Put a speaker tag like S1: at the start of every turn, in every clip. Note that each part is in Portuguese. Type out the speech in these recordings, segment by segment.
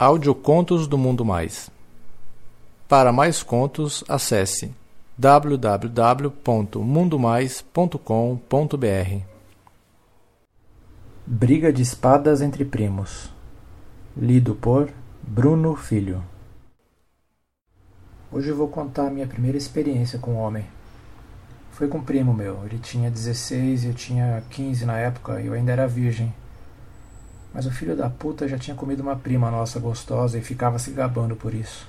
S1: Audiocontos do Mundo Mais. Para mais contos, acesse www.mundomais.com.br.
S2: Briga de espadas entre primos. Lido por Bruno Filho. Hoje eu vou contar a minha primeira experiência com o homem. Foi com um primo meu. Ele tinha 16 e eu tinha 15 na época e eu ainda era virgem. Mas o filho da puta já tinha comido uma prima nossa gostosa e ficava se gabando por isso.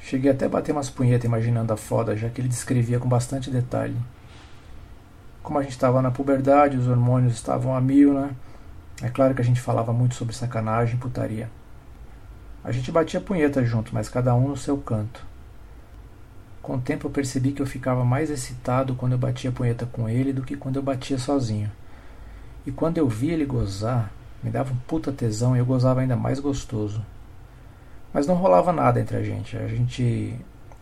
S2: Cheguei até a bater umas punhetas imaginando a foda, já que ele descrevia com bastante detalhe. Como a gente estava na puberdade, os hormônios estavam a mil, né? É claro que a gente falava muito sobre sacanagem e putaria. A gente batia punheta junto, mas cada um no seu canto. Com o tempo eu percebi que eu ficava mais excitado quando eu batia punheta com ele do que quando eu batia sozinho. E quando eu via ele gozar, me dava um puta tesão e eu gozava ainda mais gostoso. Mas não rolava nada entre a gente. A gente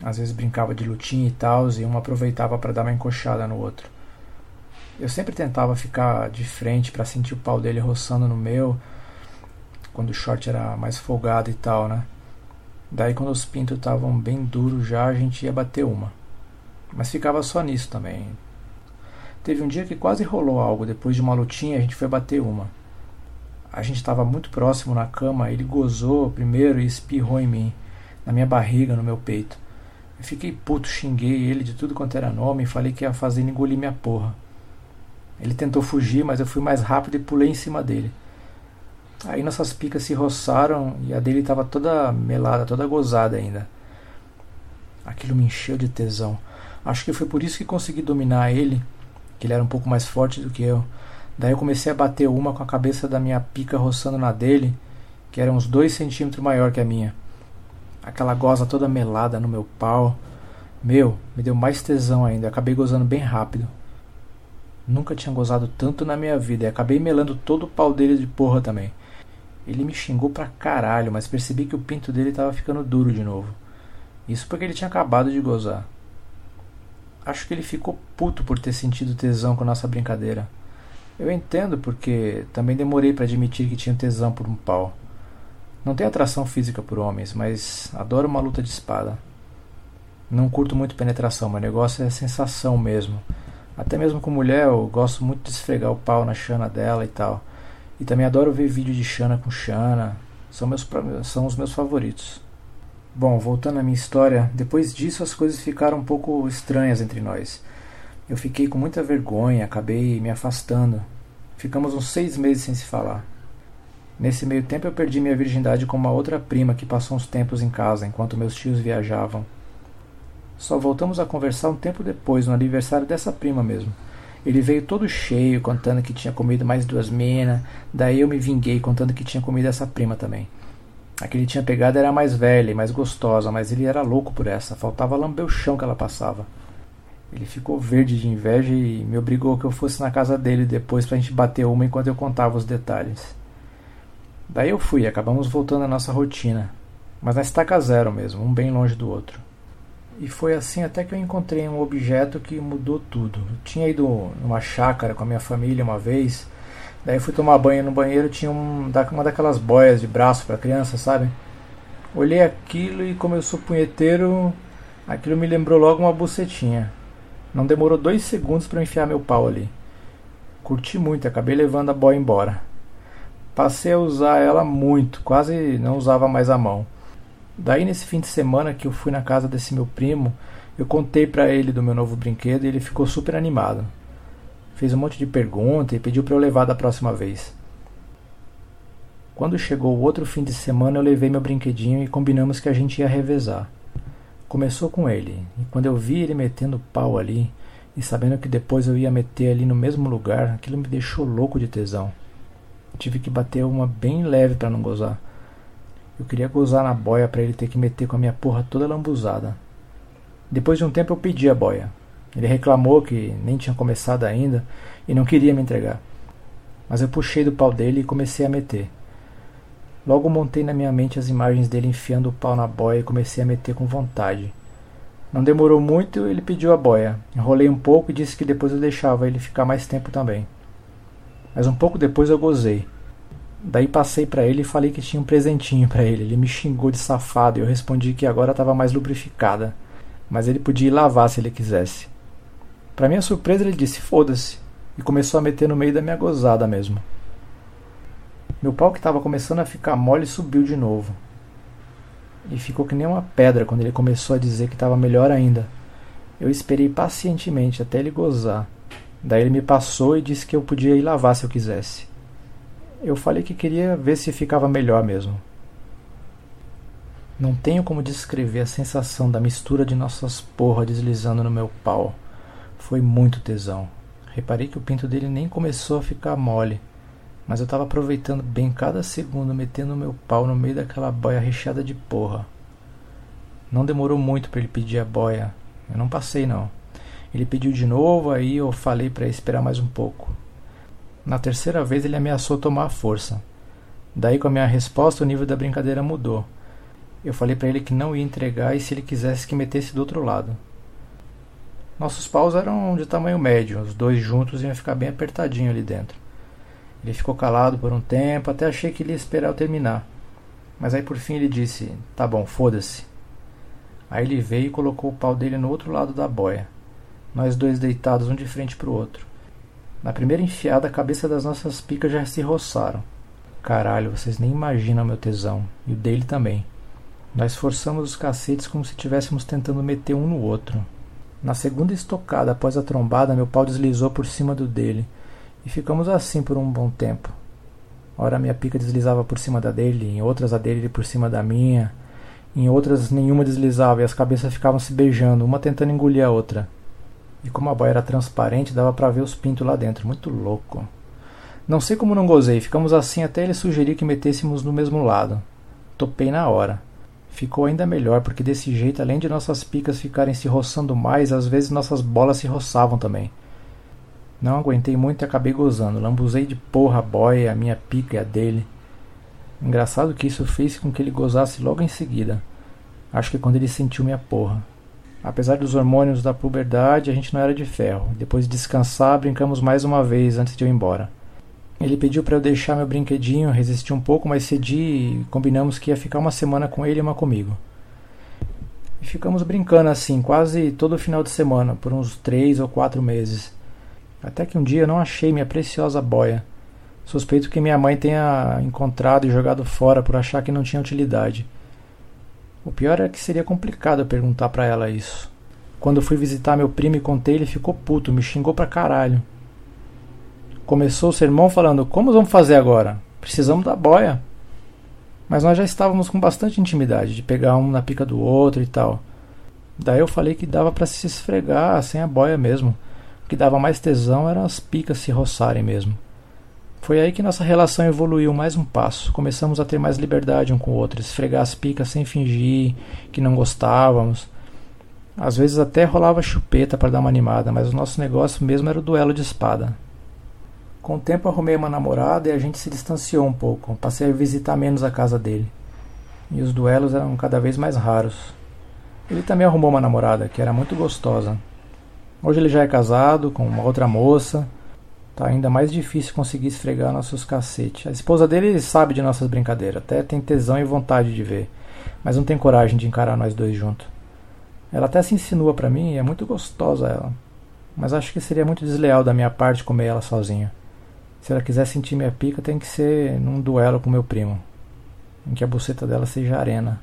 S2: às vezes brincava de lutinha e tal, e um aproveitava para dar uma encoxada no outro. Eu sempre tentava ficar de frente para sentir o pau dele roçando no meu, quando o short era mais folgado e tal, né? Daí quando os pintos estavam bem duros já, a gente ia bater uma. Mas ficava só nisso também. Teve um dia que quase rolou algo, depois de uma lutinha a gente foi bater uma. A gente estava muito próximo na cama, ele gozou primeiro e espirrou em mim, na minha barriga, no meu peito. Eu fiquei puto, xinguei ele de tudo quanto era nome e falei que ia fazer ele engolir minha porra. Ele tentou fugir, mas eu fui mais rápido e pulei em cima dele. Aí nossas picas se roçaram e a dele estava toda melada, toda gozada ainda. Aquilo me encheu de tesão. Acho que foi por isso que consegui dominar ele, que ele era um pouco mais forte do que eu. Daí eu comecei a bater uma com a cabeça da minha pica roçando na dele, que era uns dois centímetros maior que a minha. Aquela goza toda melada no meu pau. Meu, me deu mais tesão ainda. Acabei gozando bem rápido. Nunca tinha gozado tanto na minha vida e acabei melando todo o pau dele de porra também. Ele me xingou pra caralho, mas percebi que o pinto dele tava ficando duro de novo. Isso porque ele tinha acabado de gozar. Acho que ele ficou puto por ter sentido tesão com nossa brincadeira. Eu entendo porque também demorei para admitir que tinha tesão por um pau. Não tenho atração física por homens, mas adoro uma luta de espada. Não curto muito penetração, meu negócio é sensação mesmo. Até mesmo com mulher, eu gosto muito de esfregar o pau na chana dela e tal. E também adoro ver vídeo de chana com chana. São, meus, são os meus favoritos. Bom, voltando à minha história, depois disso as coisas ficaram um pouco estranhas entre nós. Eu fiquei com muita vergonha, acabei me afastando. Ficamos uns seis meses sem se falar. Nesse meio tempo eu perdi minha virgindade com uma outra prima que passou uns tempos em casa enquanto meus tios viajavam. Só voltamos a conversar um tempo depois, no aniversário dessa prima mesmo. Ele veio todo cheio, contando que tinha comido mais duas minas. Daí eu me vinguei, contando que tinha comido essa prima também. A que ele tinha pegado era mais velha e mais gostosa, mas ele era louco por essa. Faltava lamber o chão que ela passava. Ele ficou verde de inveja e me obrigou que eu fosse na casa dele depois pra gente bater uma enquanto eu contava os detalhes. Daí eu fui, acabamos voltando à nossa rotina, mas na estaca zero mesmo, um bem longe do outro. E foi assim até que eu encontrei um objeto que mudou tudo. Eu tinha ido numa chácara com a minha família uma vez, daí fui tomar banho no banheiro, tinha um, uma daquelas boias de braço para criança, sabe? Olhei aquilo e como eu sou punheteiro, aquilo me lembrou logo uma bucetinha. Não demorou dois segundos para enfiar meu pau ali. Curti muito, acabei levando a boia embora. Passei a usar ela muito, quase não usava mais a mão. Daí nesse fim de semana que eu fui na casa desse meu primo, eu contei para ele do meu novo brinquedo e ele ficou super animado. Fez um monte de perguntas e pediu para eu levar da próxima vez. Quando chegou o outro fim de semana, eu levei meu brinquedinho e combinamos que a gente ia revezar. Começou com ele, e quando eu vi ele metendo pau ali, e sabendo que depois eu ia meter ali no mesmo lugar, aquilo me deixou louco de tesão. Tive que bater uma bem leve para não gozar. Eu queria gozar na boia para ele ter que meter com a minha porra toda lambuzada. Depois de um tempo eu pedi a boia. Ele reclamou que nem tinha começado ainda e não queria me entregar. Mas eu puxei do pau dele e comecei a meter. Logo montei na minha mente as imagens dele enfiando o pau na boia e comecei a meter com vontade. Não demorou muito, ele pediu a boia. Enrolei um pouco e disse que depois eu deixava ele ficar mais tempo também. Mas um pouco depois eu gozei. Daí passei para ele e falei que tinha um presentinho para ele. Ele me xingou de safado e eu respondi que agora estava mais lubrificada, mas ele podia ir lavar se ele quisesse. Para minha surpresa, ele disse: "Foda-se" e começou a meter no meio da minha gozada mesmo. Meu pau que estava começando a ficar mole subiu de novo. E ficou que nem uma pedra quando ele começou a dizer que estava melhor ainda. Eu esperei pacientemente até ele gozar. Daí ele me passou e disse que eu podia ir lavar se eu quisesse. Eu falei que queria ver se ficava melhor mesmo. Não tenho como descrever a sensação da mistura de nossas porra deslizando no meu pau. Foi muito tesão. Reparei que o pinto dele nem começou a ficar mole, mas eu estava aproveitando bem cada segundo, metendo meu pau no meio daquela boia recheada de porra. Não demorou muito para ele pedir a boia. Eu não passei não. Ele pediu de novo, aí eu falei para esperar mais um pouco. Na terceira vez ele ameaçou tomar a força. Daí, com a minha resposta, o nível da brincadeira mudou. Eu falei para ele que não ia entregar e se ele quisesse que metesse do outro lado. Nossos paus eram de tamanho médio, os dois juntos iam ficar bem apertadinho ali dentro. Ele ficou calado por um tempo, até achei que ele ia esperar eu terminar. Mas aí por fim ele disse: Tá bom, foda-se. Aí ele veio e colocou o pau dele no outro lado da boia, nós dois deitados um de frente para o outro. Na primeira enfiada, a cabeça das nossas picas já se roçaram. Caralho, vocês nem imaginam meu tesão. E o dele também. Nós forçamos os cacetes como se estivéssemos tentando meter um no outro. Na segunda estocada após a trombada, meu pau deslizou por cima do dele. E ficamos assim por um bom tempo. Ora minha pica deslizava por cima da dele, em outras a dele por cima da minha. Em outras nenhuma deslizava e as cabeças ficavam se beijando, uma tentando engolir a outra. E como a boia era transparente, dava para ver os pintos lá dentro. Muito louco. Não sei como não gozei. Ficamos assim até ele sugerir que metêssemos no mesmo lado. Topei na hora. Ficou ainda melhor, porque desse jeito, além de nossas picas ficarem se roçando mais, às vezes nossas bolas se roçavam também. Não aguentei muito e acabei gozando. Lambuzei de porra a boia, a minha pica e a dele. Engraçado que isso fez com que ele gozasse logo em seguida. Acho que quando ele sentiu minha porra. Apesar dos hormônios da puberdade, a gente não era de ferro. Depois de descansar, brincamos mais uma vez antes de eu ir embora. Ele pediu para eu deixar meu brinquedinho, resisti um pouco, mas cedi e combinamos que ia ficar uma semana com ele e uma comigo. E ficamos brincando assim, quase todo final de semana, por uns três ou quatro meses. Até que um dia eu não achei minha preciosa boia. Suspeito que minha mãe tenha encontrado e jogado fora por achar que não tinha utilidade. O pior é que seria complicado eu perguntar para ela isso. Quando fui visitar meu primo e contei, ele ficou puto, me xingou pra caralho. Começou o sermão falando: Como vamos fazer agora? Precisamos da boia. Mas nós já estávamos com bastante intimidade, de pegar um na pica do outro e tal. Daí eu falei que dava para se esfregar sem a boia mesmo. O que dava mais tesão eram as picas se roçarem mesmo. Foi aí que nossa relação evoluiu mais um passo. Começamos a ter mais liberdade um com o outro, esfregar as picas sem fingir que não gostávamos. Às vezes até rolava chupeta para dar uma animada, mas o nosso negócio mesmo era o duelo de espada. Com o tempo arrumei uma namorada e a gente se distanciou um pouco. Passei a visitar menos a casa dele. E os duelos eram cada vez mais raros. Ele também arrumou uma namorada que era muito gostosa. Hoje ele já é casado com uma outra moça Tá ainda mais difícil conseguir esfregar nossos cacetes. A esposa dele sabe de nossas brincadeiras, até tem tesão e vontade de ver, mas não tem coragem de encarar nós dois juntos. Ela até se insinua para mim e é muito gostosa ela, mas acho que seria muito desleal da minha parte comer ela sozinha. Se ela quiser sentir minha pica, tem que ser num duelo com meu primo, em que a buceta dela seja arena.